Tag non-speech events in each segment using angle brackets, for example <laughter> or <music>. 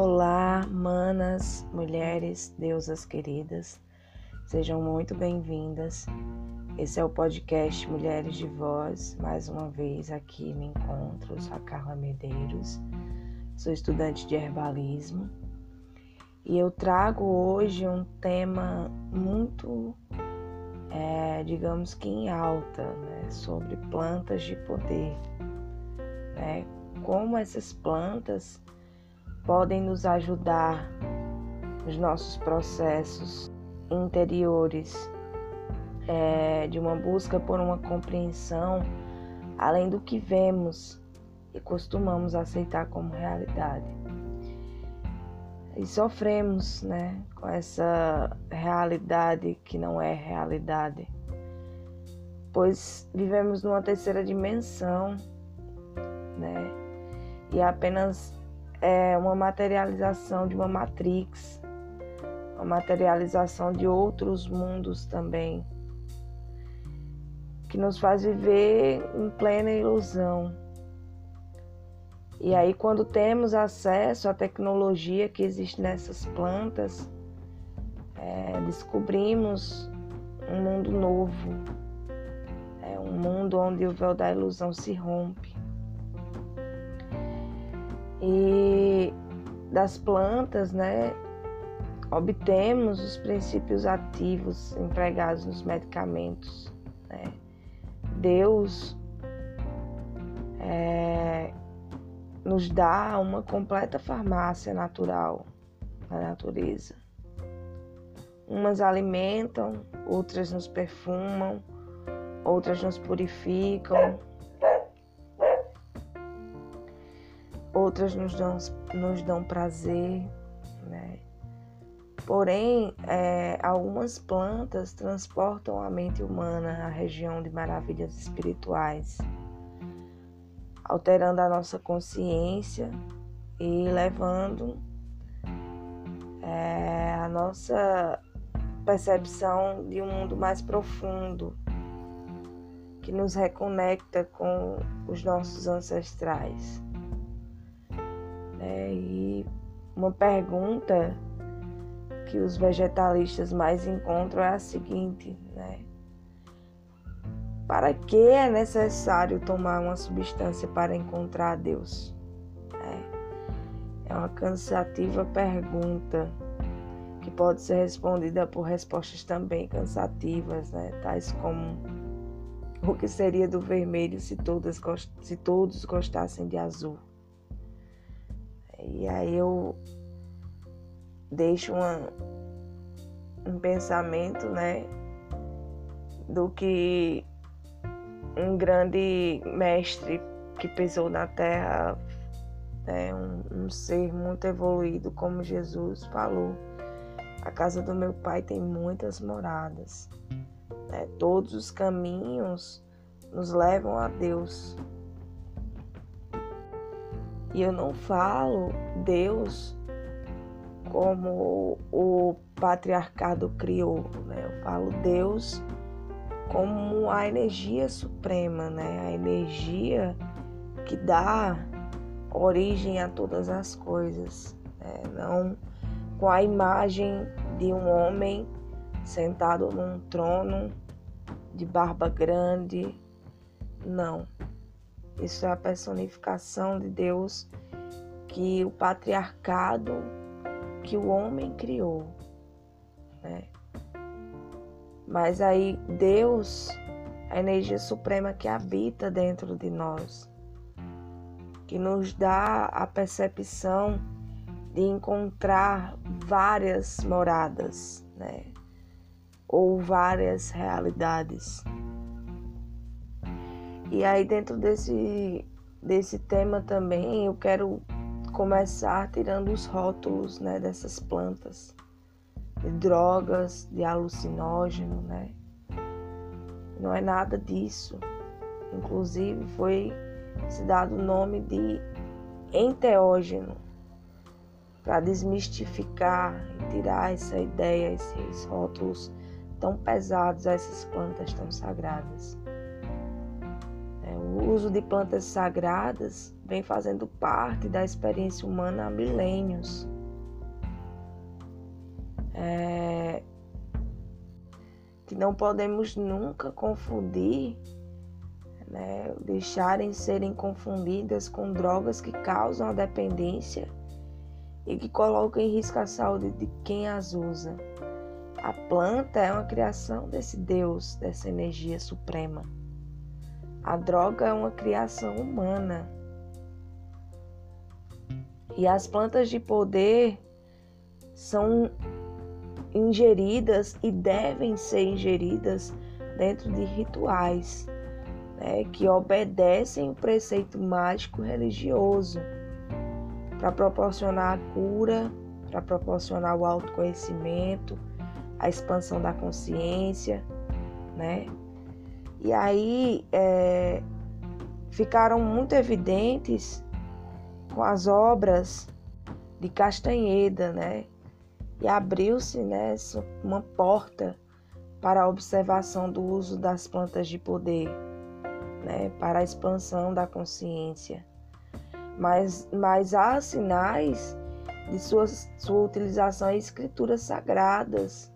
Olá, manas, mulheres, deusas queridas, sejam muito bem-vindas. Esse é o podcast Mulheres de Voz. Mais uma vez aqui me encontro, sou a Carla Medeiros, sou estudante de herbalismo e eu trago hoje um tema muito, é, digamos que em alta, né, sobre plantas de poder, né, como essas plantas podem nos ajudar nos nossos processos interiores é, de uma busca por uma compreensão além do que vemos e costumamos aceitar como realidade. E sofremos né, com essa realidade que não é realidade, pois vivemos numa terceira dimensão né, e apenas é uma materialização de uma matrix, uma materialização de outros mundos também, que nos faz viver em plena ilusão. E aí, quando temos acesso à tecnologia que existe nessas plantas, é, descobrimos um mundo novo, é um mundo onde o véu da ilusão se rompe. E das plantas, né, obtemos os princípios ativos empregados nos medicamentos. Né? Deus é, nos dá uma completa farmácia natural na natureza. Umas alimentam, outras nos perfumam, outras nos purificam, outras nos dão, nos dão prazer, né? Porém, é, algumas plantas transportam a mente humana à região de maravilhas espirituais, alterando a nossa consciência e levando é, a nossa percepção de um mundo mais profundo, que nos reconecta com os nossos ancestrais. Né? E uma pergunta que os vegetalistas mais encontram é a seguinte, né? Para que é necessário tomar uma substância para encontrar Deus? É, é uma cansativa pergunta que pode ser respondida por respostas também cansativas, né? tais como o que seria do vermelho se, todas, se todos gostassem de azul? E aí eu deixo uma, um pensamento, né, do que um grande mestre que pisou na terra, né, um, um ser muito evoluído como Jesus falou. A casa do meu pai tem muitas moradas. Né? Todos os caminhos nos levam a Deus. E eu não falo Deus como o patriarcado criou, né? Eu falo Deus como a energia suprema, né? A energia que dá origem a todas as coisas, né? não com a imagem de um homem sentado num trono de barba grande, não isso é a personificação de Deus que o patriarcado que o homem criou, né? Mas aí Deus, a energia suprema que habita dentro de nós, que nos dá a percepção de encontrar várias moradas, né? Ou várias realidades. E aí dentro desse, desse tema também eu quero começar tirando os rótulos né, dessas plantas, de drogas, de alucinógeno, né? Não é nada disso. Inclusive foi se dado o nome de enteógeno para desmistificar e tirar essa ideia, esses rótulos tão pesados a essas plantas tão sagradas. O uso de plantas sagradas vem fazendo parte da experiência humana há milênios. É... Que não podemos nunca confundir, né, deixarem serem confundidas com drogas que causam a dependência e que colocam em risco a saúde de quem as usa. A planta é uma criação desse Deus, dessa energia suprema. A droga é uma criação humana. E as plantas de poder são ingeridas e devem ser ingeridas dentro de rituais né, que obedecem o preceito mágico religioso para proporcionar a cura, para proporcionar o autoconhecimento, a expansão da consciência, né? E aí é, ficaram muito evidentes com as obras de Castanheda, né? E abriu-se né, uma porta para a observação do uso das plantas de poder, né, para a expansão da consciência mas, mas há sinais de sua, sua utilização em escrituras sagradas.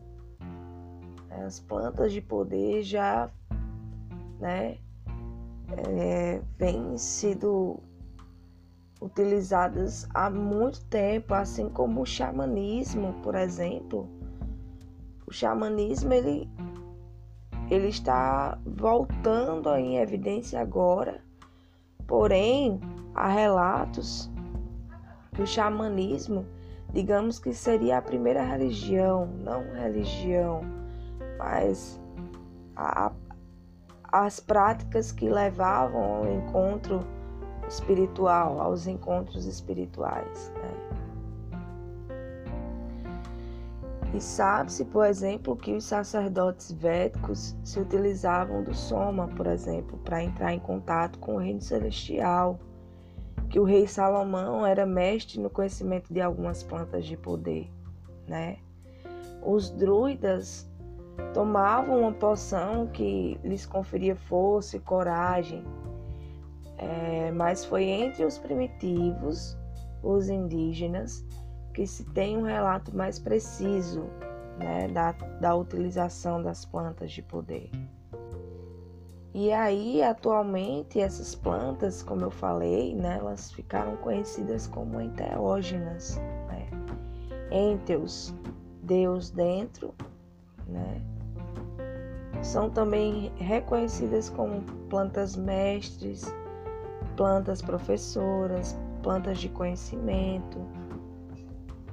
As plantas de poder já né, é, vêm sido utilizadas há muito tempo, assim como o xamanismo, por exemplo. O xamanismo ele, ele está voltando em evidência agora, porém Há relatos que o xamanismo, digamos que seria a primeira religião, não religião, mas a, as práticas que levavam ao encontro espiritual, aos encontros espirituais. Né? E sabe-se, por exemplo, que os sacerdotes védicos se utilizavam do soma, por exemplo, para entrar em contato com o reino celestial que o rei Salomão era mestre no conhecimento de algumas plantas de poder, né? Os druidas tomavam uma poção que lhes conferia força e coragem, é, mas foi entre os primitivos, os indígenas, que se tem um relato mais preciso né, da, da utilização das plantas de poder. E aí, atualmente, essas plantas, como eu falei, né, elas ficaram conhecidas como enteógenas, né? Enteos, Deus dentro, né? São também reconhecidas como plantas mestres, plantas professoras, plantas de conhecimento.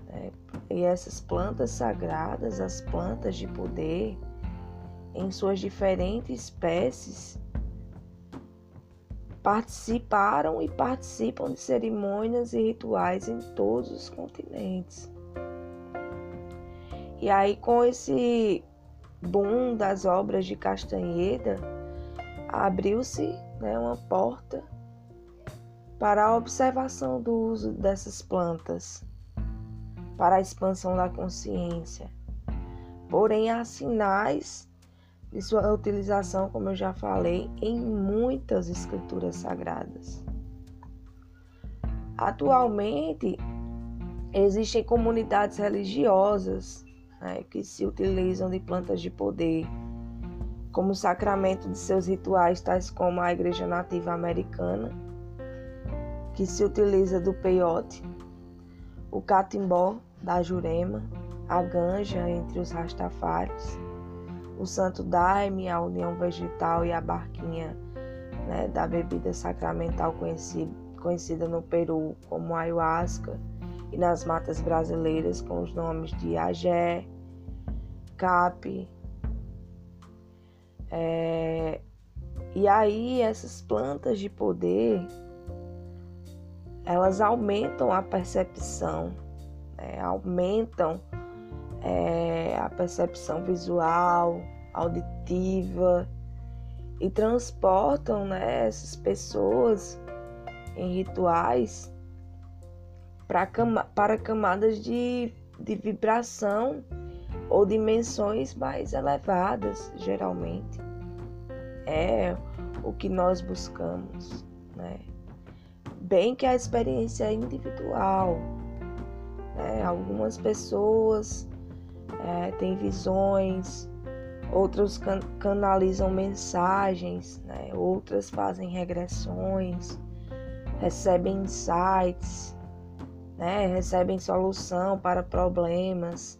Né? E essas plantas sagradas, as plantas de poder, em suas diferentes espécies, participaram e participam de cerimônias e rituais em todos os continentes. E aí, com esse boom das obras de Castanheda, abriu-se né, uma porta para a observação do uso dessas plantas, para a expansão da consciência. Porém, há sinais de sua utilização, como eu já falei, em muitas escrituras sagradas. Atualmente, existem comunidades religiosas né, que se utilizam de plantas de poder como sacramento de seus rituais, tais como a Igreja Nativa Americana, que se utiliza do peiote, o catimbó da Jurema, a ganja entre os rastafares, o santo daime, a união vegetal e a barquinha né, da bebida sacramental conhecida, conhecida no Peru como ayahuasca e nas matas brasileiras com os nomes de agé, cap. É, e aí essas plantas de poder elas aumentam a percepção, né, aumentam é, a percepção visual, auditiva e transportam né, essas pessoas em rituais para, para camadas de, de vibração ou dimensões mais elevadas, geralmente. É, o que nós buscamos, né? Bem que a experiência é individual. Né? Algumas pessoas é, têm visões, outros can canalizam mensagens, né? outras fazem regressões, recebem insights, né? recebem solução para problemas,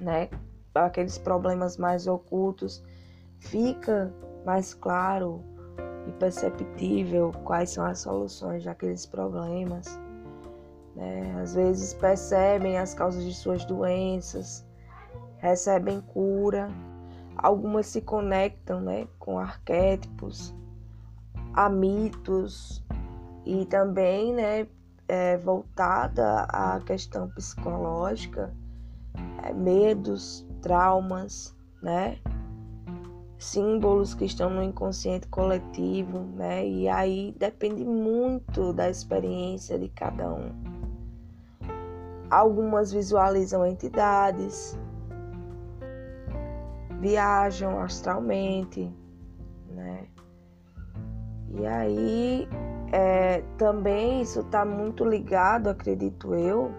né? aqueles problemas mais ocultos, fica mais claro e perceptível quais são as soluções daqueles problemas. Né? Às vezes percebem as causas de suas doenças, recebem cura. Algumas se conectam né, com arquétipos, a mitos e também né, é, voltada à questão psicológica, é, medos, traumas, né? símbolos que estão no inconsciente coletivo, né? E aí depende muito da experiência de cada um. Algumas visualizam entidades, viajam astralmente, né? E aí é, também isso está muito ligado, acredito eu,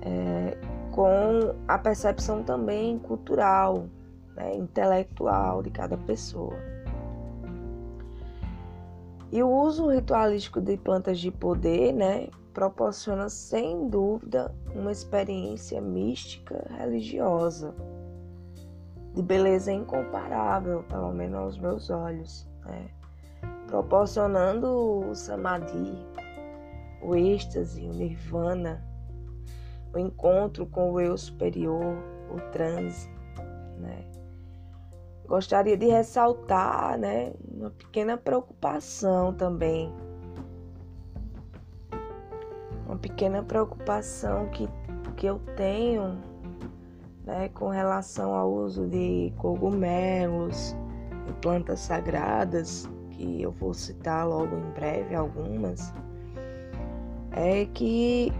é, com a percepção também cultural, né, intelectual de cada pessoa. E o uso ritualístico de plantas de poder, né, proporciona sem dúvida uma experiência mística religiosa de beleza incomparável, pelo menos aos meus olhos, né? Proporcionando o samadhi, o êxtase, o nirvana, o encontro com o eu superior, o transe, né? Gostaria de ressaltar, né, uma pequena preocupação também. Uma pequena preocupação que, que eu tenho né, com relação ao uso de cogumelos e plantas sagradas, que eu vou citar logo em breve algumas, é que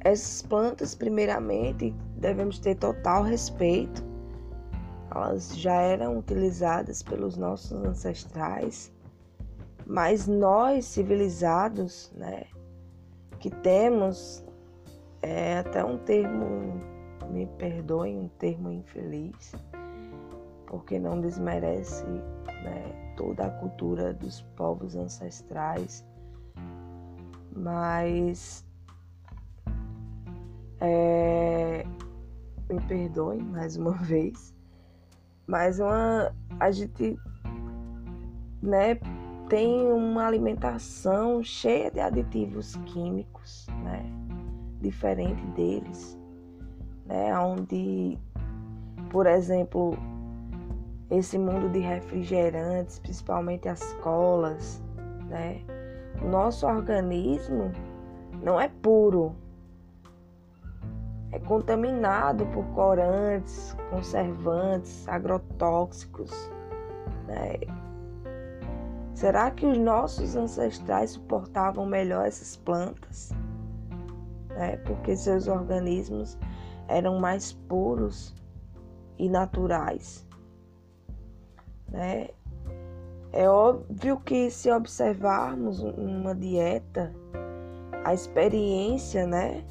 essas plantas, primeiramente, devemos ter total respeito. Elas já eram utilizadas pelos nossos ancestrais, mas nós civilizados, né, que temos é, até um termo, me perdoem, um termo infeliz, porque não desmerece né, toda a cultura dos povos ancestrais, mas é, me perdoem mais uma <laughs> vez, mas uma, a gente né, tem uma alimentação cheia de aditivos químicos, né, diferente deles, né, onde, por exemplo, esse mundo de refrigerantes, principalmente as colas, né, nosso organismo não é puro, é contaminado por corantes, conservantes, agrotóxicos. Né? Será que os nossos ancestrais suportavam melhor essas plantas? Né? Porque seus organismos eram mais puros e naturais. Né? É óbvio que se observarmos uma dieta, a experiência, né?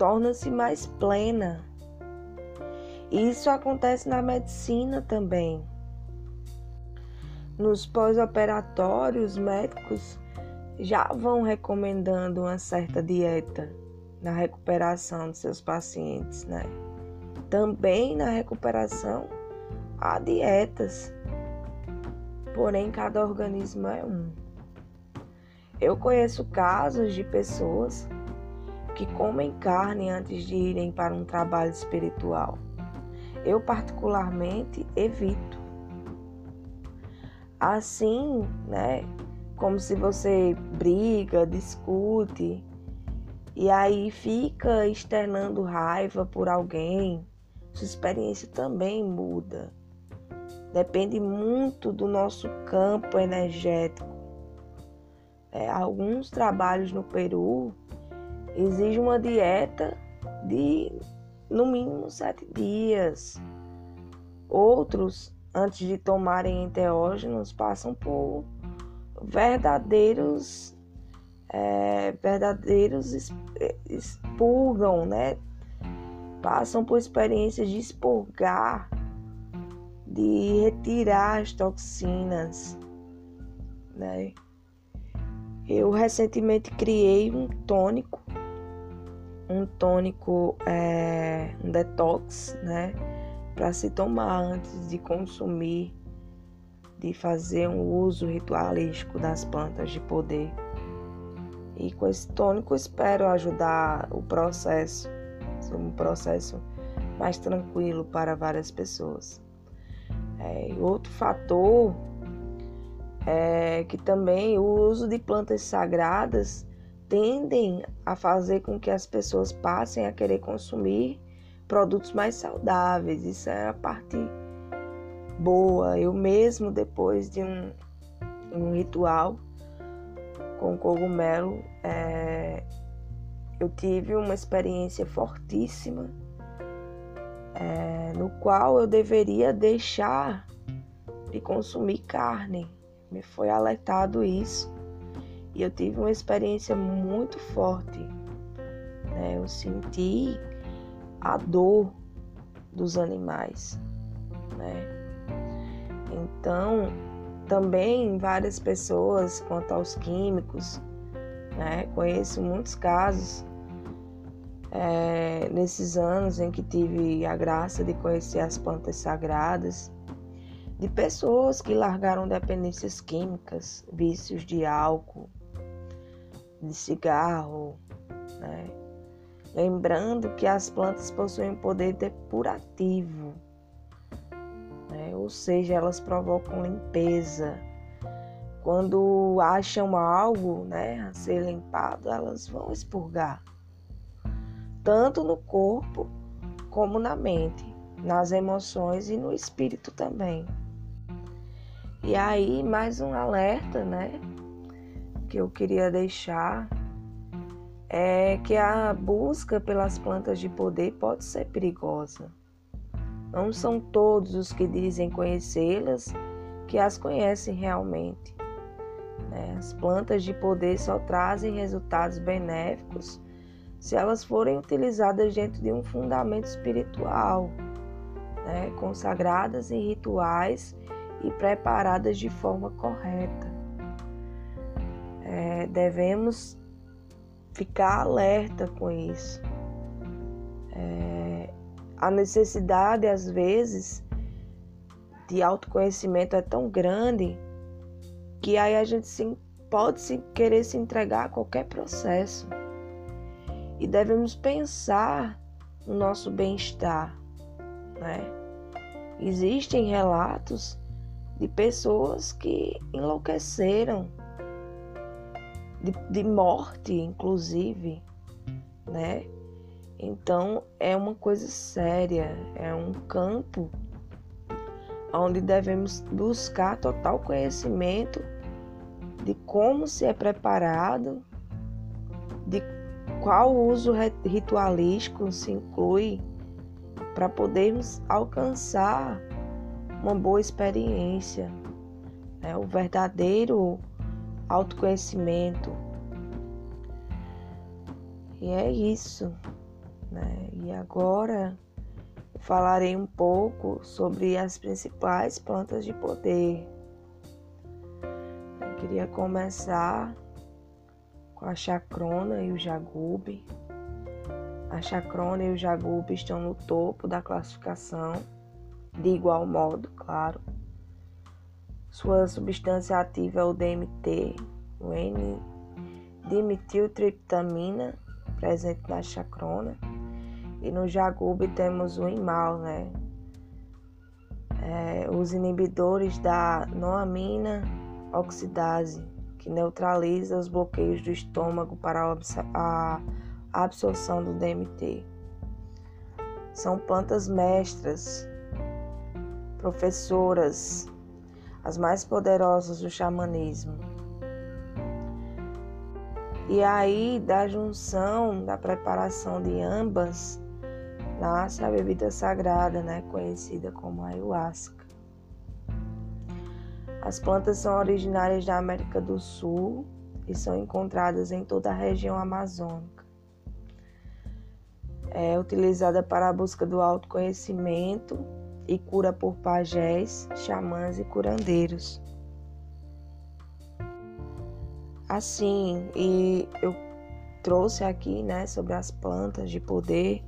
torna-se mais plena. Isso acontece na medicina também. Nos pós-operatórios, médicos já vão recomendando uma certa dieta na recuperação de seus pacientes, né? Também na recuperação há dietas, porém cada organismo é um. Eu conheço casos de pessoas que comem carne antes de irem para um trabalho espiritual. Eu, particularmente, evito. Assim, né? Como se você briga, discute e aí fica externando raiva por alguém, sua experiência também muda. Depende muito do nosso campo energético. É, alguns trabalhos no Peru exige uma dieta de no mínimo sete dias. Outros antes de tomarem enteógenos, passam por verdadeiros é, verdadeiros expurgam, né? Passam por experiências de expurgar, de retirar as toxinas, né? Eu recentemente criei um tônico, um tônico, é, um detox, né? Para se tomar antes de consumir, de fazer um uso ritualístico das plantas de poder. E com esse tônico espero ajudar o processo, um processo mais tranquilo para várias pessoas. É, outro fator é que também o uso de plantas sagradas tendem a fazer com que as pessoas passem a querer consumir produtos mais saudáveis. Isso é a parte boa. Eu mesmo, depois de um, um ritual, com cogumelo, é, eu tive uma experiência fortíssima é, no qual eu deveria deixar de consumir carne. Me foi alertado isso e eu tive uma experiência muito forte. Né? Eu senti a dor dos animais. Né? Então, também várias pessoas quanto aos químicos, né? Conheço muitos casos é, nesses anos em que tive a graça de conhecer as plantas sagradas, de pessoas que largaram dependências químicas, vícios de álcool, de cigarro, né? Lembrando que as plantas possuem poder depurativo né? ou seja, elas provocam limpeza. Quando acham algo né, a ser limpado, elas vão expurgar, tanto no corpo como na mente, nas emoções e no espírito também. E aí, mais um alerta, né, que eu queria deixar é que a busca pelas plantas de poder pode ser perigosa. Não são todos os que dizem conhecê-las que as conhecem realmente. Né? As plantas de poder só trazem resultados benéficos se elas forem utilizadas dentro de um fundamento espiritual, né? consagradas em rituais e preparadas de forma correta. É, devemos ficar alerta com isso. É, a necessidade, às vezes, de autoconhecimento é tão grande que aí a gente sim, pode se querer se entregar a qualquer processo. E devemos pensar no nosso bem-estar, né? Existem relatos de pessoas que enlouqueceram, de, de morte, inclusive, né? Então é uma coisa séria, é um campo onde devemos buscar total conhecimento de como se é preparado, qual uso ritualístico se inclui para podermos alcançar uma boa experiência, né? o verdadeiro autoconhecimento. E é isso. Né? E agora falarei um pouco sobre as principais plantas de poder. Eu queria começar a chacrona e o jagube. A chacrona e o jagube estão no topo da classificação, de igual modo, claro. Sua substância ativa é o DMT, o N-dimetiltriptamina, presente na chacrona e no jagube temos o imal, né? É, os inibidores da noamina oxidase, que neutraliza os bloqueios do estômago para a absorção do DMT. São plantas mestras, professoras, as mais poderosas do xamanismo. E aí, da junção, da preparação de ambas, nasce a bebida sagrada, né, conhecida como ayahuasca. As plantas são originárias da América do Sul e são encontradas em toda a região amazônica. É utilizada para a busca do autoconhecimento e cura por pajés, xamãs e curandeiros. Assim, e eu trouxe aqui, né, sobre as plantas de poder,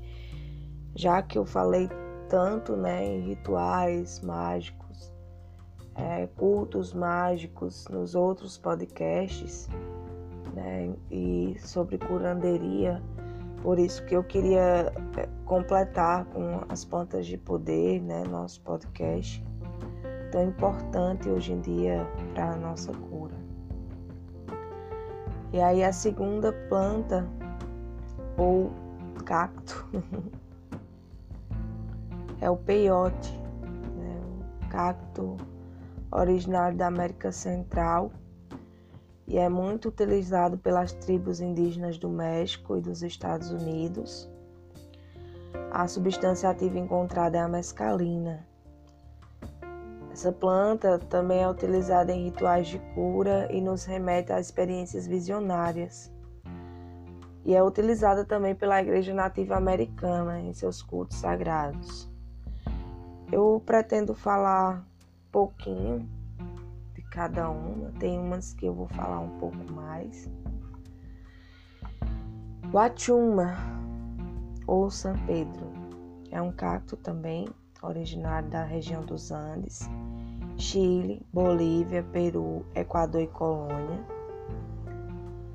já que eu falei tanto, né, em rituais mágicos, é, cultos mágicos nos outros podcasts, né, e sobre curanderia. Por isso que eu queria é, completar com as plantas de poder, né, nosso podcast, tão importante hoje em dia para a nossa cura. E aí a segunda planta ou cacto <laughs> é o peiote, né? um cacto originário da América Central e é muito utilizado pelas tribos indígenas do México e dos Estados Unidos. A substância ativa encontrada é a mescalina. Essa planta também é utilizada em rituais de cura e nos remete a experiências visionárias. E é utilizada também pela Igreja Nativa Americana em seus cultos sagrados. Eu pretendo falar pouquinho de cada uma, tem umas que eu vou falar um pouco mais. O Achuma, ou São Pedro, é um cacto também originário da região dos Andes, Chile, Bolívia, Peru, Equador e Colônia,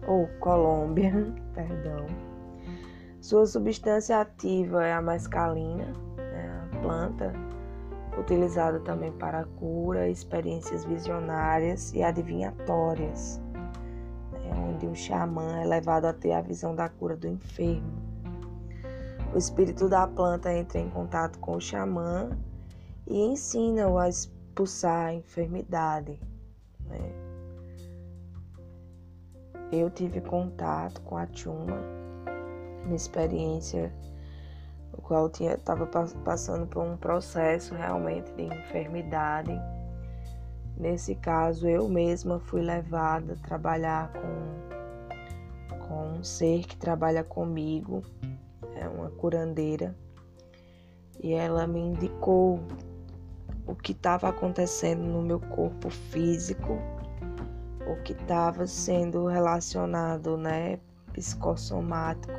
ou Colômbia, <laughs> perdão. Sua substância ativa é a mescalina, né, a planta utilizada também para cura, experiências visionárias e adivinhatórias, né, onde o xamã é levado a ter a visão da cura do enfermo. O espírito da planta entra em contato com o xamã e ensina-o a expulsar a enfermidade. Né? Eu tive contato com a Tchuma, uma experiência qual estava passando por um processo realmente de enfermidade. Nesse caso, eu mesma fui levada a trabalhar com, com um ser que trabalha comigo é uma curandeira, e ela me indicou o que estava acontecendo no meu corpo físico, o que estava sendo relacionado, né, psicossomático,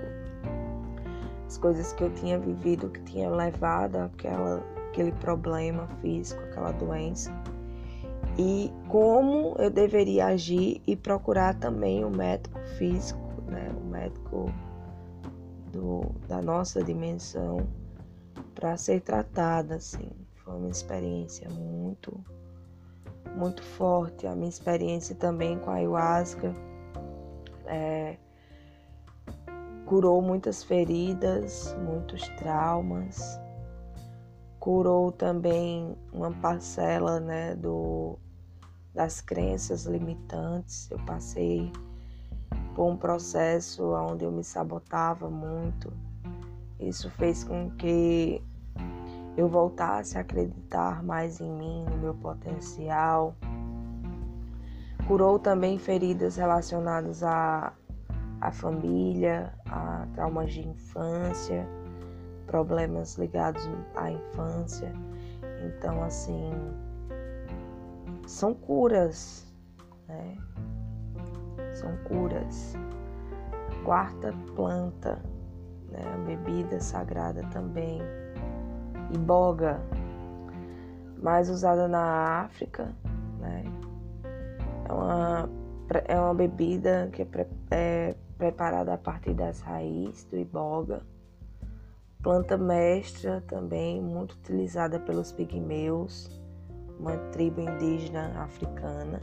as coisas que eu tinha vivido que tinha levado àquela, aquele problema físico, aquela doença, e como eu deveria agir e procurar também o médico físico, né, o médico do, da nossa dimensão para ser tratada, assim. Foi uma experiência muito, muito forte. A minha experiência também com a ayahuasca é, curou muitas feridas, muitos traumas, curou também uma parcela, né, do, das crenças limitantes. Eu passei por um processo onde eu me sabotava muito. Isso fez com que eu voltasse a acreditar mais em mim, no meu potencial. Curou também feridas relacionadas à, à família, a traumas de infância, problemas ligados à infância. Então, assim, são curas, né? são curas. Quarta planta, né, a bebida sagrada também. Iboga, mais usada na África, né? É uma, é uma bebida que é, é preparada a partir das raízes do iboga. Planta mestra também, muito utilizada pelos pigmeus, uma tribo indígena africana.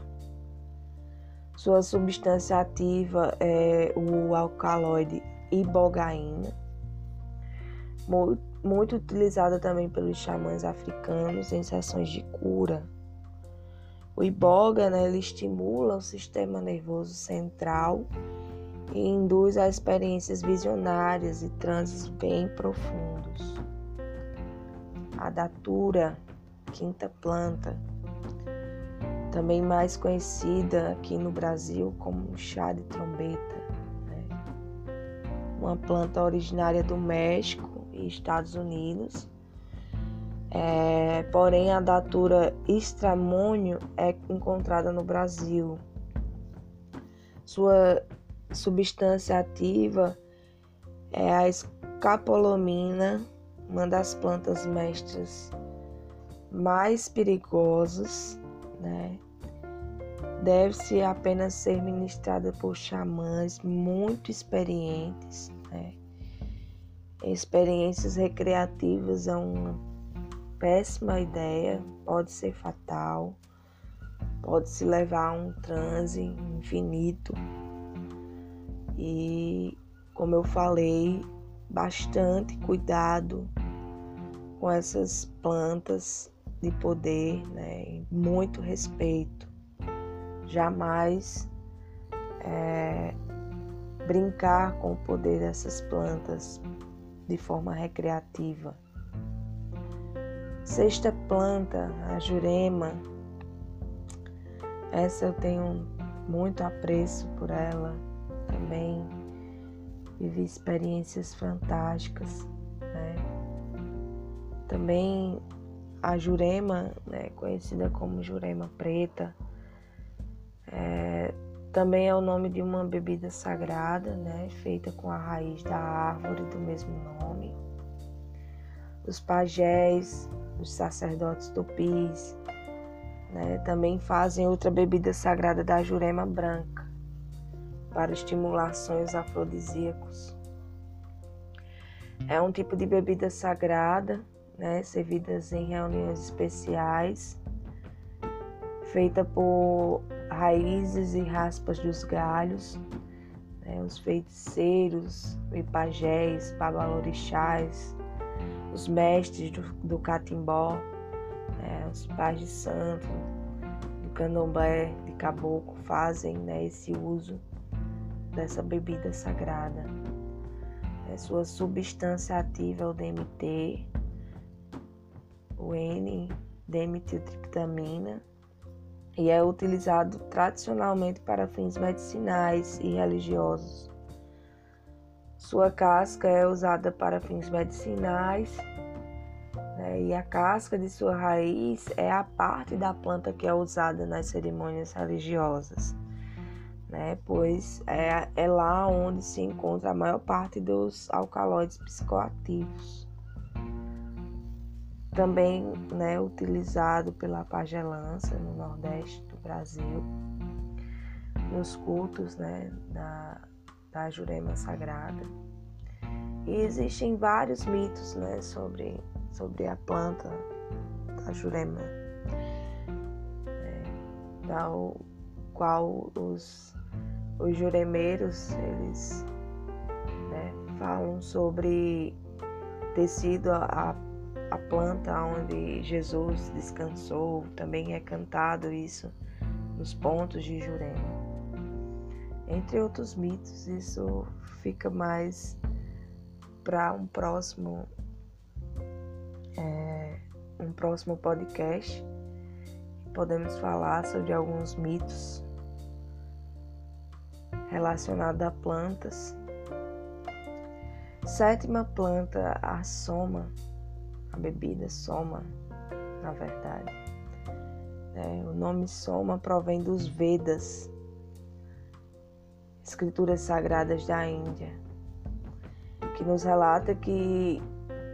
Sua substância ativa é o alcaloide ibogaína, muito utilizada também pelos xamãs africanos em sessões de cura. O iboga né, ele estimula o sistema nervoso central e induz a experiências visionárias e transes bem profundos. A datura, quinta planta, também mais conhecida aqui no Brasil como chá de trombeta, né? uma planta originária do México e Estados Unidos. É, porém, a datura estramônio é encontrada no Brasil. Sua substância ativa é a escapolamina, uma das plantas mestras mais perigosas, né? Deve-se apenas ser ministrada por xamãs muito experientes, né? Experiências recreativas é uma péssima ideia, pode ser fatal, pode se levar a um transe infinito. E como eu falei, bastante cuidado com essas plantas de poder, né? muito respeito. Jamais é, brincar com o poder dessas plantas de forma recreativa. Sexta planta, a jurema. Essa eu tenho muito apreço por ela também vivi experiências fantásticas. Né? Também a jurema, né, conhecida como jurema preta, é, também é o nome de uma bebida sagrada, né, feita com a raiz da árvore do mesmo nome. Os pajés, os sacerdotes tupis, né, também fazem outra bebida sagrada da jurema branca para estimular sonhos afrodisíacos. É um tipo de bebida sagrada, né, servidas em reuniões especiais, feita por raízes e raspas dos galhos, né, os feiticeiros, pajés, babalorixás, os mestres do, do catimbó, né, os pais de santo, do candomblé, de caboclo, fazem né, esse uso dessa bebida sagrada. É sua substância ativa é o DMT, o N-dimetiltriptamina, e é utilizado tradicionalmente para fins medicinais e religiosos. Sua casca é usada para fins medicinais né, e a casca de sua raiz é a parte da planta que é usada nas cerimônias religiosas né? Pois é, é lá onde se encontra a maior parte dos alcaloides psicoativos. Também né, utilizado pela pagelança no Nordeste do Brasil, nos cultos né, da, da Jurema Sagrada. E existem vários mitos né, sobre, sobre a planta da Jurema, é, da qual os os juremeiros, eles né, falam sobre ter sido a, a planta onde Jesus descansou, também é cantado isso nos pontos de Jurema. Entre outros mitos, isso fica mais para um próximo é, um próximo podcast. Podemos falar sobre alguns mitos relacionada a plantas. Sétima planta, a soma, a bebida soma, na verdade. É, o nome soma provém dos Vedas, escrituras sagradas da Índia, que nos relata que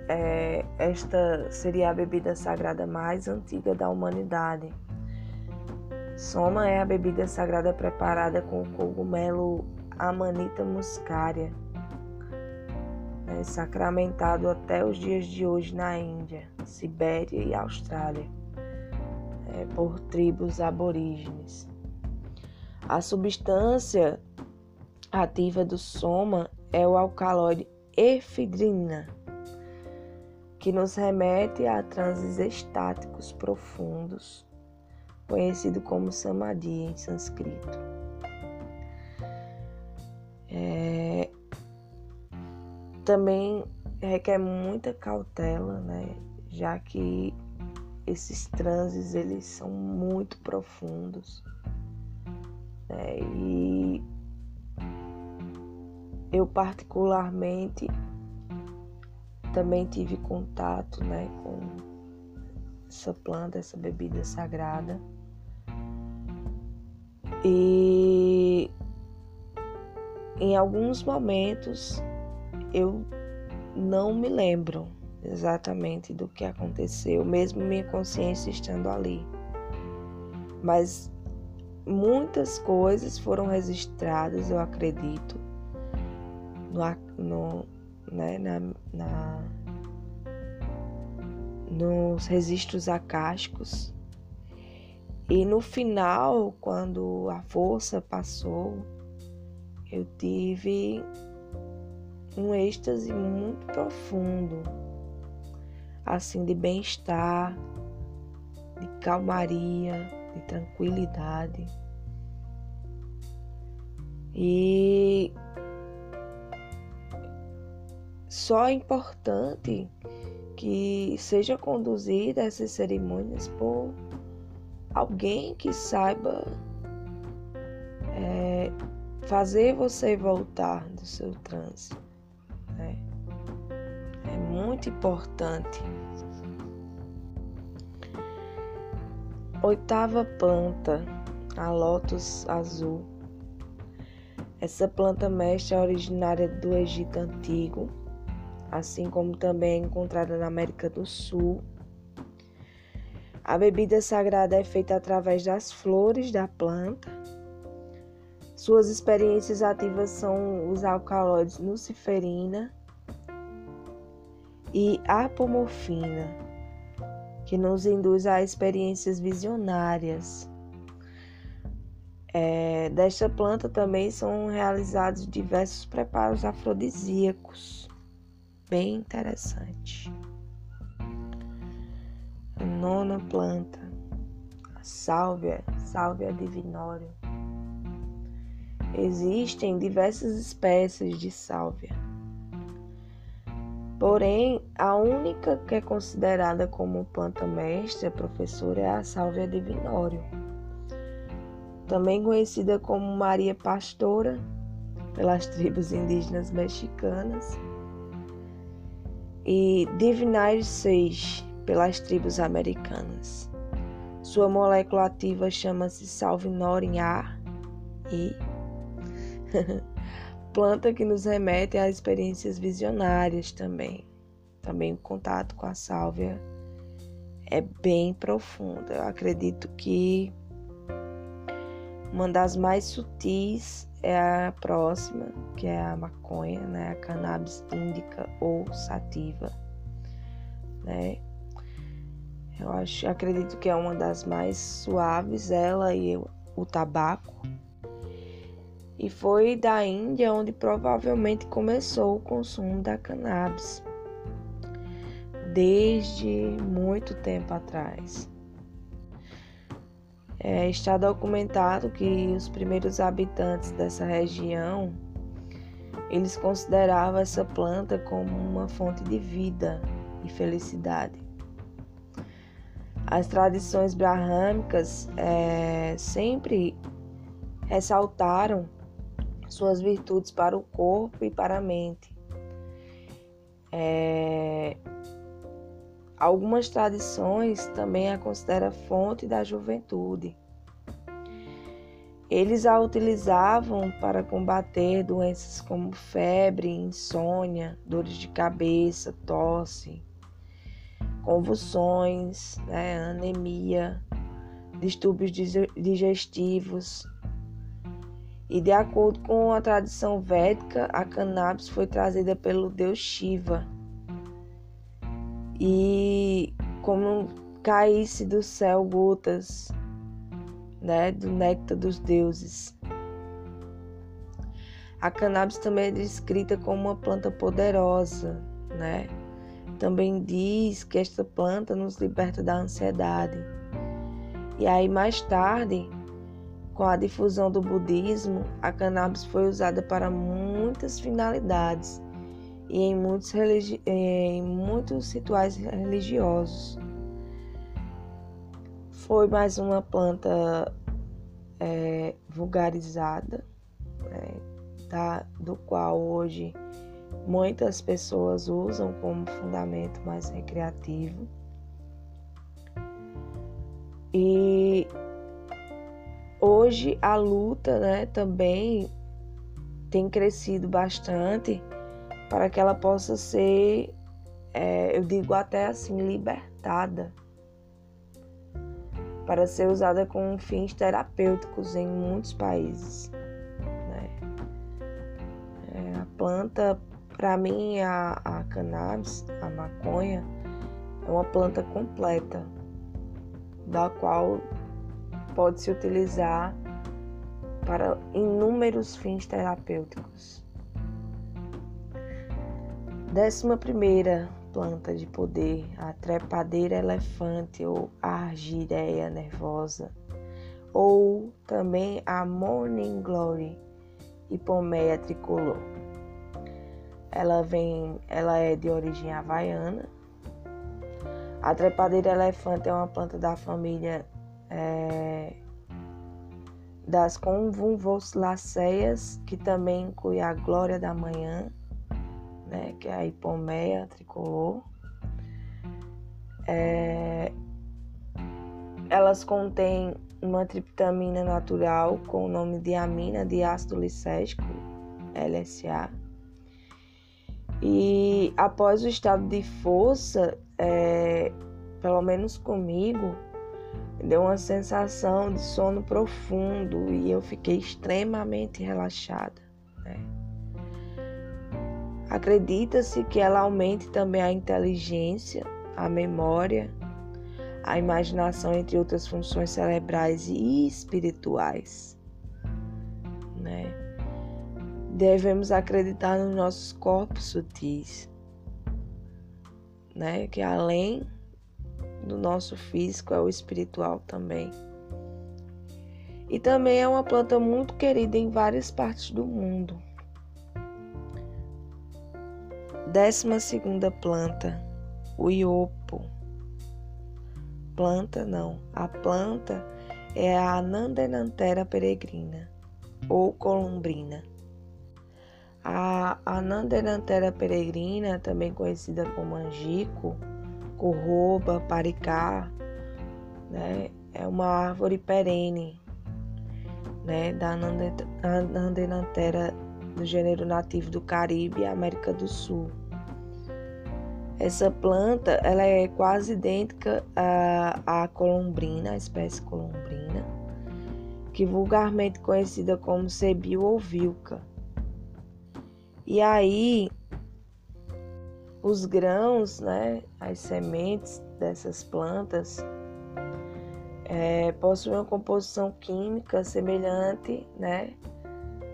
é, esta seria a bebida sagrada mais antiga da humanidade Soma é a bebida sagrada preparada com o cogumelo Amanita muscaria, né, sacramentado até os dias de hoje na Índia, Sibéria e Austrália, é, por tribos aborígenes. A substância ativa do soma é o alcaloide efedrina, que nos remete a transes estáticos profundos conhecido como Samadhi em sânscrito. É, também requer muita cautela, né? já que esses transes eles são muito profundos né? e eu particularmente também tive contato né, com essa planta, essa bebida sagrada. E em alguns momentos eu não me lembro exatamente do que aconteceu, mesmo minha consciência estando ali. Mas muitas coisas foram registradas, eu acredito, no, no, né, na, na, nos registros acásticos. E no final, quando a força passou, eu tive um êxtase muito profundo, assim, de bem-estar, de calmaria, de tranquilidade. E só é importante que seja conduzida essas cerimônias por alguém que saiba é, fazer você voltar do seu trânsito. Né? É muito importante. Oitava planta, a lótus azul. Essa planta mestre é originária do Egito Antigo assim como também é encontrada na América do Sul. A bebida sagrada é feita através das flores da planta. Suas experiências ativas são os alcaloides luciferina e apomorfina, que nos induz a experiências visionárias. É, desta planta também são realizados diversos preparos afrodisíacos bem interessante. Nona planta, a sálvia, sálvia divinória. Existem diversas espécies de sálvia. Porém, a única que é considerada como planta mestra, professora, é a sálvia divinório, também conhecida como Maria Pastora pelas tribos indígenas mexicanas e Divinity 6 pelas tribos americanas. Sua molécula ativa chama-se Salvinorin A e <laughs> planta que nos remete a experiências visionárias também. Também o contato com a sálvia é bem profundo. Eu acredito que uma das mais sutis é a próxima, que é a maconha, né? A cannabis índica ou sativa, né? Eu acho, acredito que é uma das mais suaves, ela e o tabaco. E foi da Índia onde provavelmente começou o consumo da cannabis, desde muito tempo atrás. É, está documentado que os primeiros habitantes dessa região eles consideravam essa planta como uma fonte de vida e felicidade. As tradições brahmânicas é, sempre ressaltaram suas virtudes para o corpo e para a mente. É, Algumas tradições também a consideram fonte da juventude. Eles a utilizavam para combater doenças como febre, insônia, dores de cabeça, tosse, convulsões, né, anemia, distúrbios digestivos. E de acordo com a tradição védica, a cannabis foi trazida pelo deus Shiva e como caísse do céu gotas né, do néctar dos deuses. A cannabis também é descrita como uma planta poderosa, né? Também diz que esta planta nos liberta da ansiedade. E aí mais tarde, com a difusão do budismo, a cannabis foi usada para muitas finalidades e em muitos, religi em muitos rituais religiosos. foi mais uma planta é, vulgarizada, né, da, do qual hoje muitas pessoas usam como fundamento mais recreativo. E hoje a luta né, também tem crescido bastante para que ela possa ser, é, eu digo até assim, libertada para ser usada com fins terapêuticos em muitos países. Né? É, a planta, para mim, a, a cannabis, a maconha, é uma planta completa, da qual pode se utilizar para inúmeros fins terapêuticos. Décima primeira planta de poder, a trepadeira elefante ou argireia nervosa, ou também a Morning Glory hipomeia tricolor. Ela vem, ela é de origem havaiana. A trepadeira elefante é uma planta da família é, das convulvulaceias, que também inclui a glória da manhã né, que é a hipomeia tricolor. É, elas contêm uma triptamina natural com o nome de amina de ácido licético, LSA. E após o estado de força, é, pelo menos comigo, deu uma sensação de sono profundo e eu fiquei extremamente relaxada. Né? Acredita-se que ela aumente também a inteligência, a memória, a imaginação, entre outras funções cerebrais e espirituais. Né? Devemos acreditar nos nossos corpos sutis, né? que além do nosso físico é o espiritual também. E também é uma planta muito querida em várias partes do mundo. Décima segunda planta, o iopo. Planta não, a planta é a Anandenantera peregrina ou columbrina. A Anandenantera peregrina, também conhecida como angico, corroba, paricá, né, é uma árvore perene né, da Anandenantera do gênero nativo do Caribe e América do Sul. Essa planta ela é quase idêntica à, à colombrina, a espécie colombrina, que vulgarmente conhecida como cebil ou vilca. E aí os grãos, né, as sementes dessas plantas é, possuem uma composição química semelhante, né,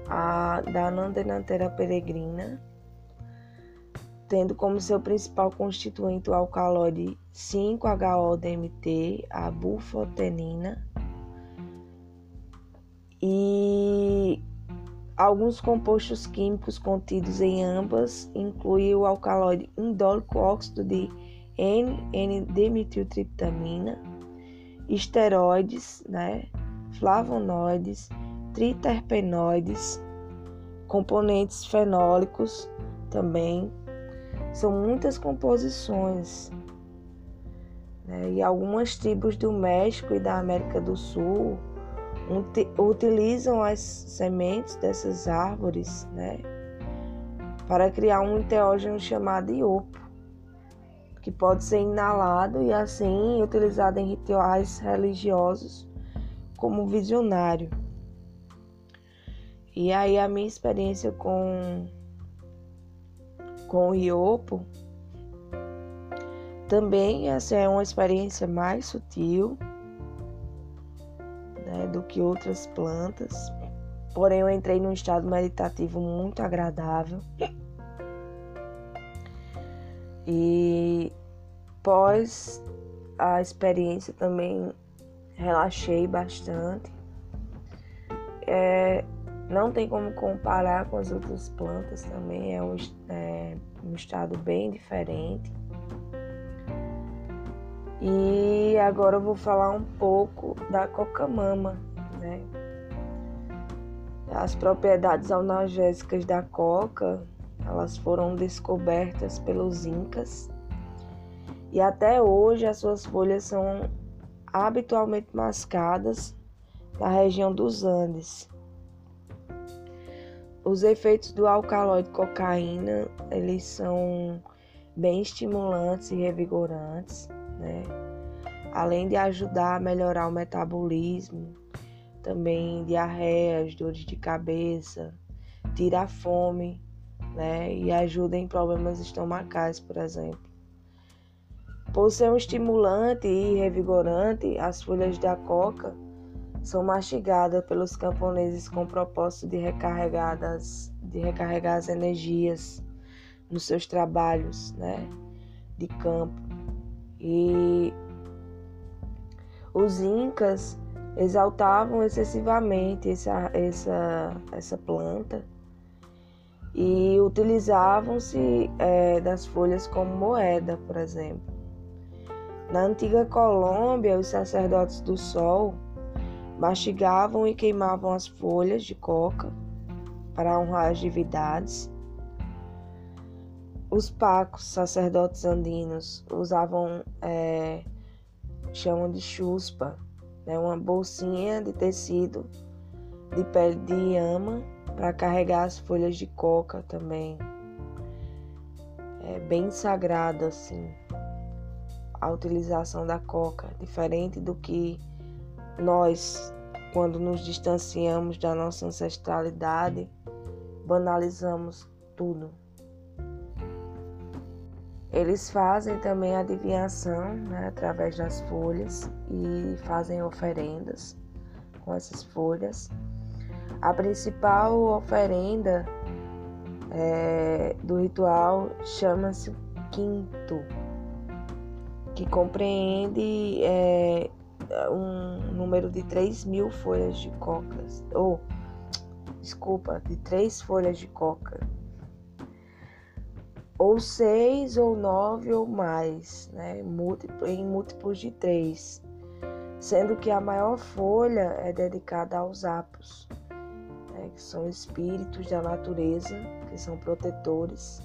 à da Nandenantera peregrina, tendo como seu principal constituinte o alcaloide 5-HO-DMT, a bufotenina, e alguns compostos químicos contidos em ambas incluem o alcaloide indólico óxido de N-N-dimetiltriptamina, esteroides, né, flavonoides, triterpenoides, componentes fenólicos também são muitas composições. Né? E algumas tribos do México e da América do Sul utilizam as sementes dessas árvores né? para criar um enteógeno chamado iopo, que pode ser inalado e assim utilizado em rituais religiosos como visionário. E aí a minha experiência com com o iopo, também essa é uma experiência mais sutil do que outras plantas. Porém, eu entrei num estado meditativo muito agradável. E pós a experiência também relaxei bastante. É, não tem como comparar com as outras plantas também, é um, é um estado bem diferente. E agora eu vou falar um pouco da coca-mama, né? As propriedades analgésicas da coca, elas foram descobertas pelos incas e até hoje as suas folhas são habitualmente mascadas na região dos Andes. Os efeitos do alcaloide cocaína, eles são bem estimulantes e revigorantes, né? Além de ajudar a melhorar o metabolismo, também diarreias, dores de cabeça, tira a fome, né? E ajuda em problemas estomacais, por exemplo. Por ser um estimulante e revigorante, as folhas da coca são mastigadas pelos camponeses com o propósito de recarregar, das, de recarregar as energias nos seus trabalhos né, de campo. E os incas exaltavam excessivamente essa, essa, essa planta e utilizavam-se é, das folhas como moeda, por exemplo. Na antiga Colômbia, os sacerdotes do sol mastigavam e queimavam as folhas de coca para honrar as divindades. Os pacos, sacerdotes andinos, usavam, é, chamam de chuspa, né, uma bolsinha de tecido de pele de lhama para carregar as folhas de coca também. É bem sagrado assim a utilização da coca, diferente do que nós, quando nos distanciamos da nossa ancestralidade, banalizamos tudo. Eles fazem também adivinhação né, através das folhas e fazem oferendas com essas folhas. A principal oferenda é, do ritual chama-se quinto, que compreende é, um número de 3 mil folhas de coca, ou, desculpa, de três folhas de coca, ou seis, ou nove, ou mais, né, em múltiplos de três, sendo que a maior folha é dedicada aos apos, né, que são espíritos da natureza, que são protetores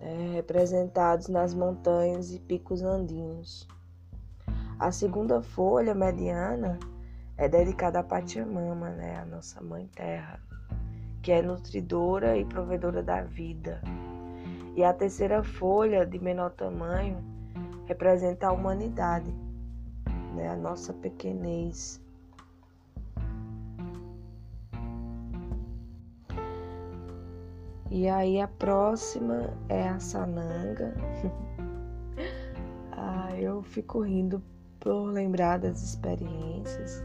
é, representados nas montanhas e picos andinos. A segunda folha mediana é dedicada a Pachamama, né, a nossa mãe terra, que é nutridora e provedora da vida. E a terceira folha, de menor tamanho, representa a humanidade, né, a nossa pequenez, E aí a próxima é a sananga. <laughs> ah, eu fico rindo por lembrar das experiências.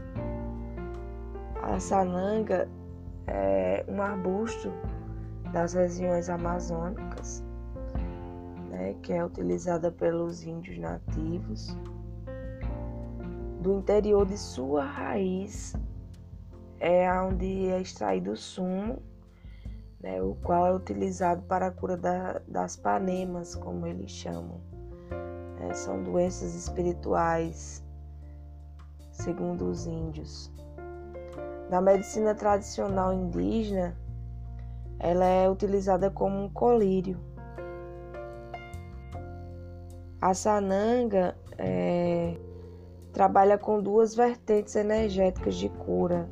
A sananga é um arbusto das regiões amazônicas, né, que é utilizada pelos índios nativos. Do interior de sua raiz é onde é extraído o sumo né, o qual é utilizado para a cura da, das panemas, como eles chamam. É, são doenças espirituais, segundo os índios. Na medicina tradicional indígena, ela é utilizada como um colírio. A sananga é, trabalha com duas vertentes energéticas de cura,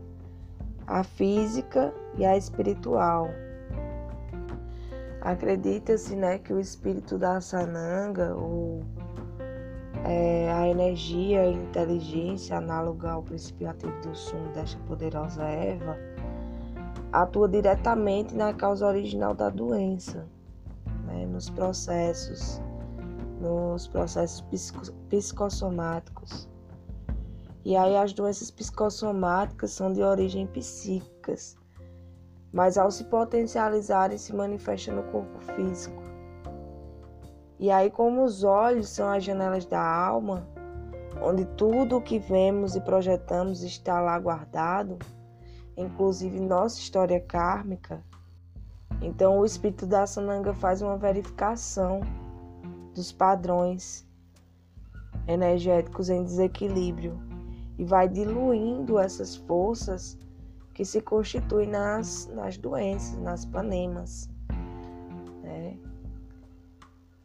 a física e a espiritual. Acredita-se né, que o espírito da sananga, ou é, a energia e inteligência análoga ao princípio ativo do sumo desta poderosa erva, atua diretamente na causa original da doença, né, nos processos, nos processos psicossomáticos. E aí as doenças psicossomáticas são de origem psíquicas mas ao se potencializarem se manifesta no corpo físico. E aí, como os olhos são as janelas da alma, onde tudo o que vemos e projetamos está lá guardado, inclusive nossa história kármica, então o espírito da Sananga faz uma verificação dos padrões energéticos em desequilíbrio e vai diluindo essas forças que se constituem nas, nas doenças, nas panemas. Né?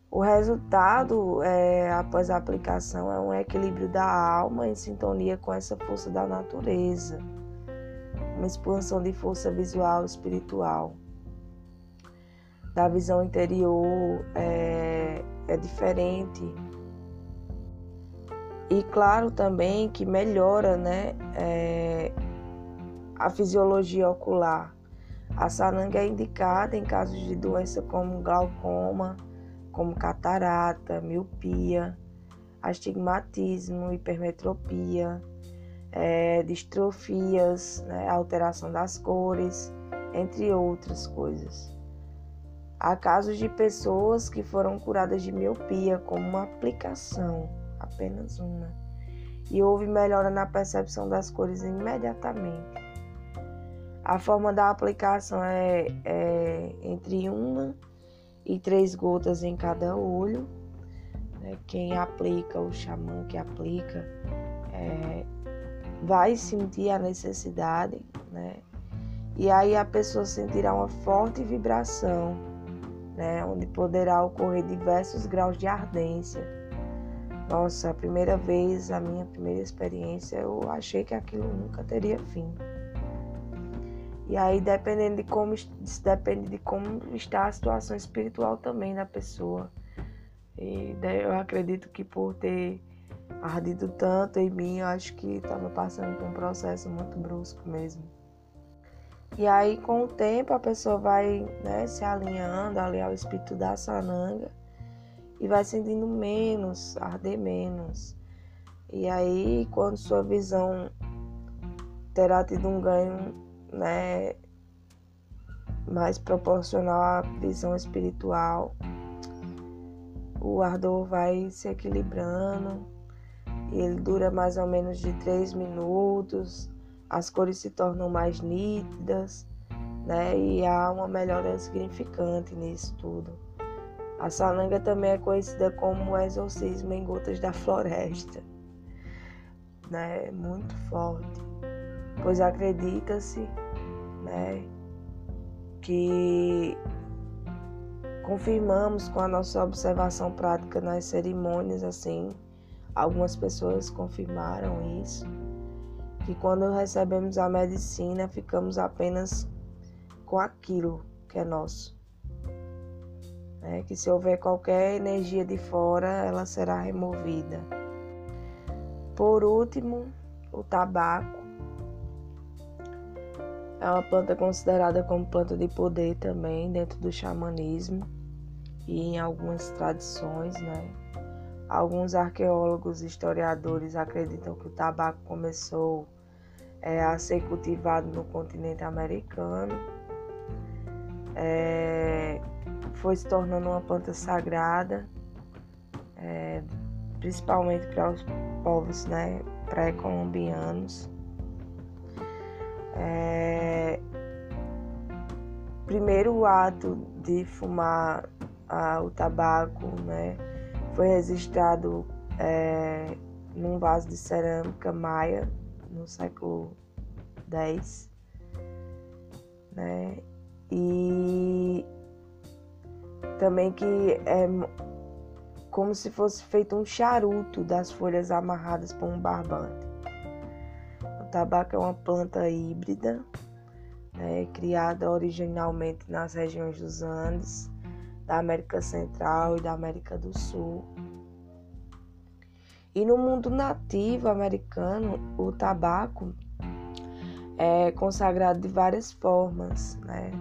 O resultado, é, após a aplicação, é um equilíbrio da alma em sintonia com essa força da natureza, uma expansão de força visual espiritual. Da visão interior é, é diferente e claro também que melhora né, é, a fisiologia ocular. A sananga é indicada em casos de doença como glaucoma, como catarata, miopia, astigmatismo, hipermetropia, é, distrofias, né, alteração das cores, entre outras coisas. Há casos de pessoas que foram curadas de miopia com uma aplicação apenas uma, e houve melhora na percepção das cores imediatamente. A forma da aplicação é, é entre uma e três gotas em cada olho. Né? Quem aplica, o xamã que aplica, é, vai sentir a necessidade, né? E aí a pessoa sentirá uma forte vibração, né? Onde poderá ocorrer diversos graus de ardência nossa, a primeira vez, a minha primeira experiência, eu achei que aquilo nunca teria fim. E aí, dependendo de como, depende de como está a situação espiritual também da pessoa. E eu acredito que por ter ardido tanto em mim, eu acho que estava passando por um processo muito brusco mesmo. E aí, com o tempo, a pessoa vai né, se alinhando ali ao espírito da sananga e vai sentindo menos, arder menos. E aí, quando sua visão terá tido um ganho, né, mais proporcional à visão espiritual, o ardor vai se equilibrando e ele dura mais ou menos de três minutos, as cores se tornam mais nítidas, né, e há uma melhora significante nisso tudo. A salanga também é conhecida como o exorcismo em gotas da floresta. Né? Muito forte. Pois acredita-se né, que confirmamos com a nossa observação prática nas cerimônias, assim, algumas pessoas confirmaram isso, que quando recebemos a medicina ficamos apenas com aquilo que é nosso né? que se houver qualquer energia de fora, ela será removida. Por último, o tabaco. É uma planta considerada como planta de poder também dentro do xamanismo e em algumas tradições, né? Alguns arqueólogos e historiadores acreditam que o tabaco começou é, a ser cultivado no continente americano. É, foi se tornando uma planta sagrada, é, principalmente para os povos né, pré-colombianos. É, primeiro ato de fumar o tabaco né, foi registrado é, num vaso de cerâmica maia no século X. Né, e também que é como se fosse feito um charuto das folhas amarradas por um barbante. O tabaco é uma planta híbrida, né, criada originalmente nas regiões dos Andes, da América Central e da América do Sul. E no mundo nativo americano, o tabaco é consagrado de várias formas, né?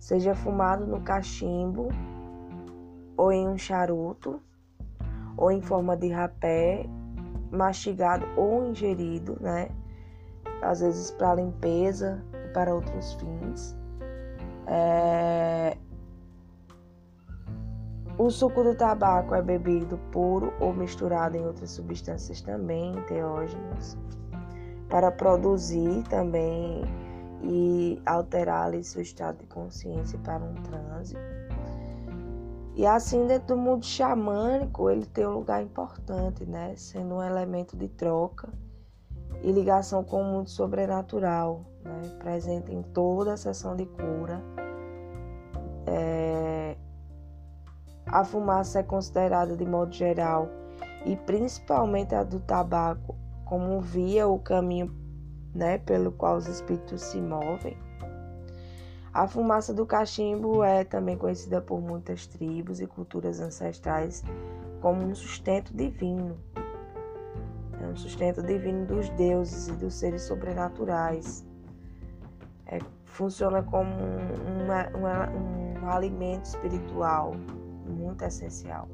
seja fumado no cachimbo ou em um charuto, ou em forma de rapé, mastigado ou ingerido, né? Às vezes para limpeza e para outros fins. É... O suco do tabaco é bebido puro ou misturado em outras substâncias também enteógenas para produzir também e alterar ali seu estado de consciência para um transe. E assim, dentro do mundo xamânico, ele tem um lugar importante, né? Sendo um elemento de troca e ligação com o mundo sobrenatural, né? presente em toda a sessão de cura. É... A fumaça é considerada, de modo geral, e principalmente a do tabaco, como via o caminho né, pelo qual os espíritos se movem. A fumaça do cachimbo é também conhecida por muitas tribos e culturas ancestrais como um sustento divino. É um sustento divino dos deuses e dos seres sobrenaturais. É, funciona como um, um, um alimento espiritual muito essencial.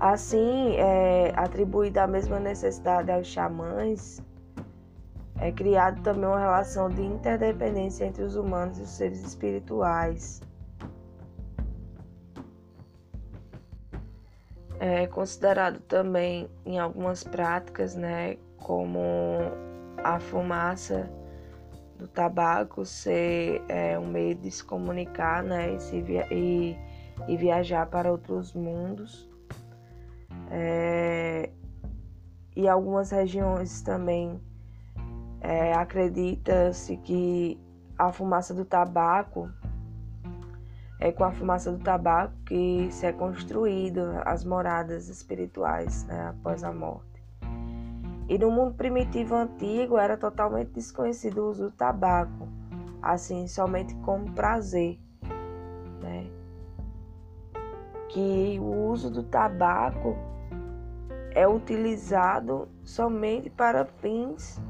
Assim, é, atribuída a mesma necessidade aos xamãs, é criado também uma relação de interdependência entre os humanos e os seres espirituais. É considerado também em algumas práticas, né, como a fumaça do tabaco ser é, um meio de se comunicar, né, e, se via e, e viajar para outros mundos. É, e algumas regiões também é, Acredita-se que a fumaça do tabaco é com a fumaça do tabaco que se é construído as moradas espirituais né, após a morte. E no mundo primitivo antigo era totalmente desconhecido o uso do tabaco, assim somente como prazer, Que o uso do tabaco é utilizado somente para fins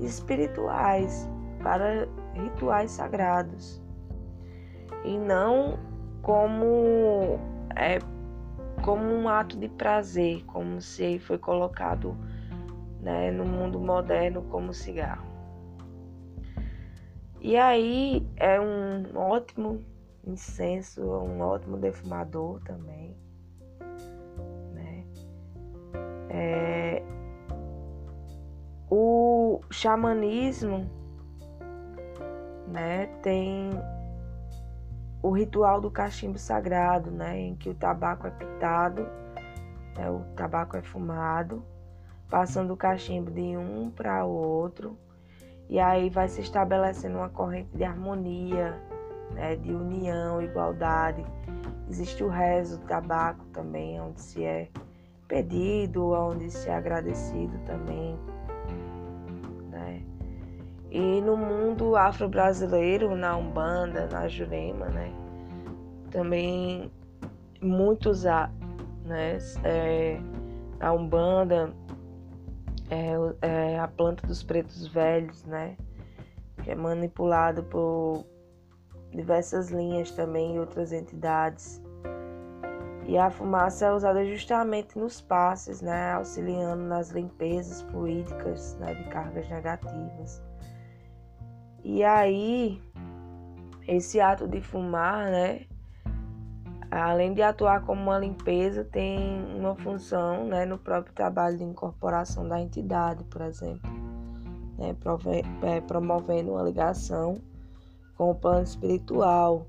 espirituais, para rituais sagrados, e não como é, como um ato de prazer, como se foi colocado né, no mundo moderno como cigarro. E aí é um ótimo incenso, um ótimo defumador também. Né? É, o xamanismo né, tem o ritual do cachimbo sagrado, né, em que o tabaco é pitado, né, o tabaco é fumado, passando o cachimbo de um para o outro, e aí vai se estabelecendo uma corrente de harmonia, né, de união, igualdade. Existe o rezo do tabaco também, onde se é pedido, onde se é agradecido também e no mundo afro-brasileiro, na Umbanda, na Jurema, né? Também muitos né? É, a Umbanda é, é, a planta dos pretos velhos, né? Que é manipulado por diversas linhas também e outras entidades. E a fumaça é usada justamente nos passes, né? Auxiliando nas limpezas fluídicas né? de cargas negativas. E aí, esse ato de fumar, né? Além de atuar como uma limpeza, tem uma função né, no próprio trabalho de incorporação da entidade, por exemplo, né, é, promovendo uma ligação com o plano espiritual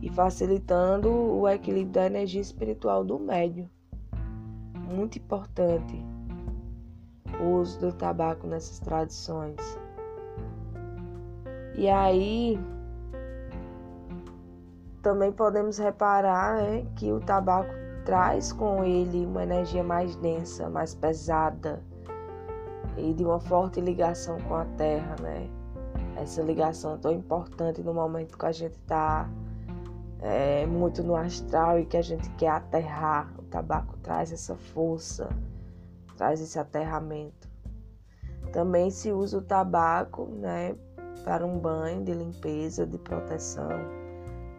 e facilitando o equilíbrio da energia espiritual do médium. Muito importante o uso do tabaco nessas tradições. E aí também podemos reparar né, que o tabaco traz com ele uma energia mais densa, mais pesada e de uma forte ligação com a terra, né? Essa ligação tão importante no momento que a gente está é, muito no astral e que a gente quer aterrar. O tabaco traz essa força, traz esse aterramento. Também se usa o tabaco, né, para um banho de limpeza, de proteção,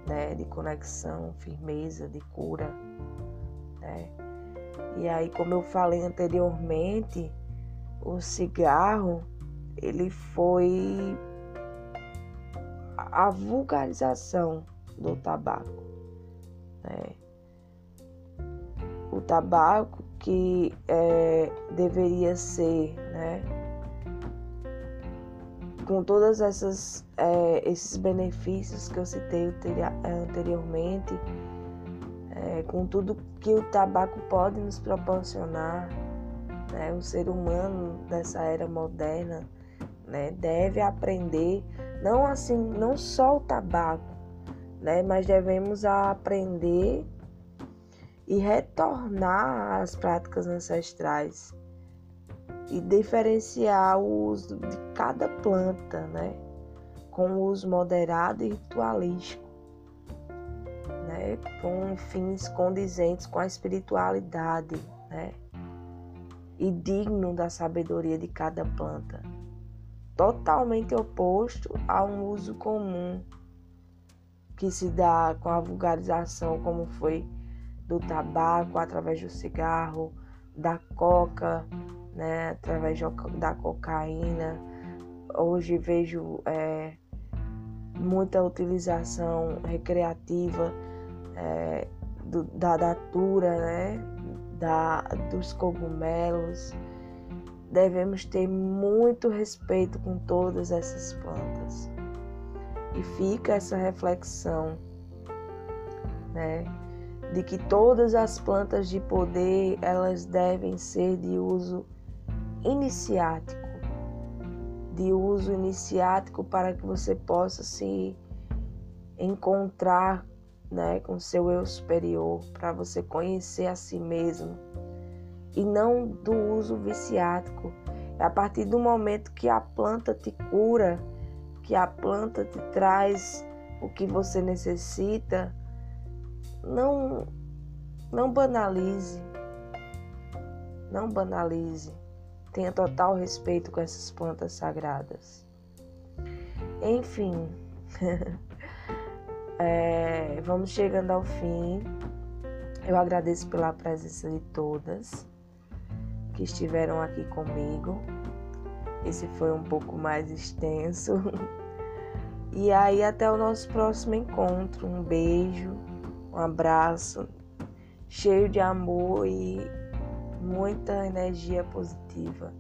né, de conexão, firmeza, de cura, né? E aí, como eu falei anteriormente, o cigarro ele foi a vulgarização do tabaco, né? O tabaco que é, deveria ser, né? com essas é, esses benefícios que eu citei anteriormente, é, com tudo que o tabaco pode nos proporcionar, né, o ser humano dessa era moderna né, deve aprender não assim, não só o tabaco, né, mas devemos aprender e retornar às práticas ancestrais e diferenciar o uso de cada planta, né, com o uso moderado e ritualístico, né, com fins condizentes com a espiritualidade, né, e digno da sabedoria de cada planta, totalmente oposto a um uso comum que se dá com a vulgarização, como foi do tabaco através do cigarro, da coca, né, através da cocaína. Hoje vejo é, muita utilização recreativa é, do, da datura, né, da, dos cogumelos. Devemos ter muito respeito com todas essas plantas. E fica essa reflexão, né, de que todas as plantas de poder elas devem ser de uso iniciático, de uso iniciático para que você possa se encontrar né, com seu eu superior, para você conhecer a si mesmo e não do uso viciático. É a partir do momento que a planta te cura, que a planta te traz o que você necessita, não não banalize. Não banalize. Tenha total respeito com essas plantas sagradas. Enfim, <laughs> É, vamos chegando ao fim. Eu agradeço pela presença de todas que estiveram aqui comigo. Esse foi um pouco mais extenso. <laughs> E aí, até o nosso próximo encontro. Um beijo, um abraço, cheio de amor e muita energia positiva.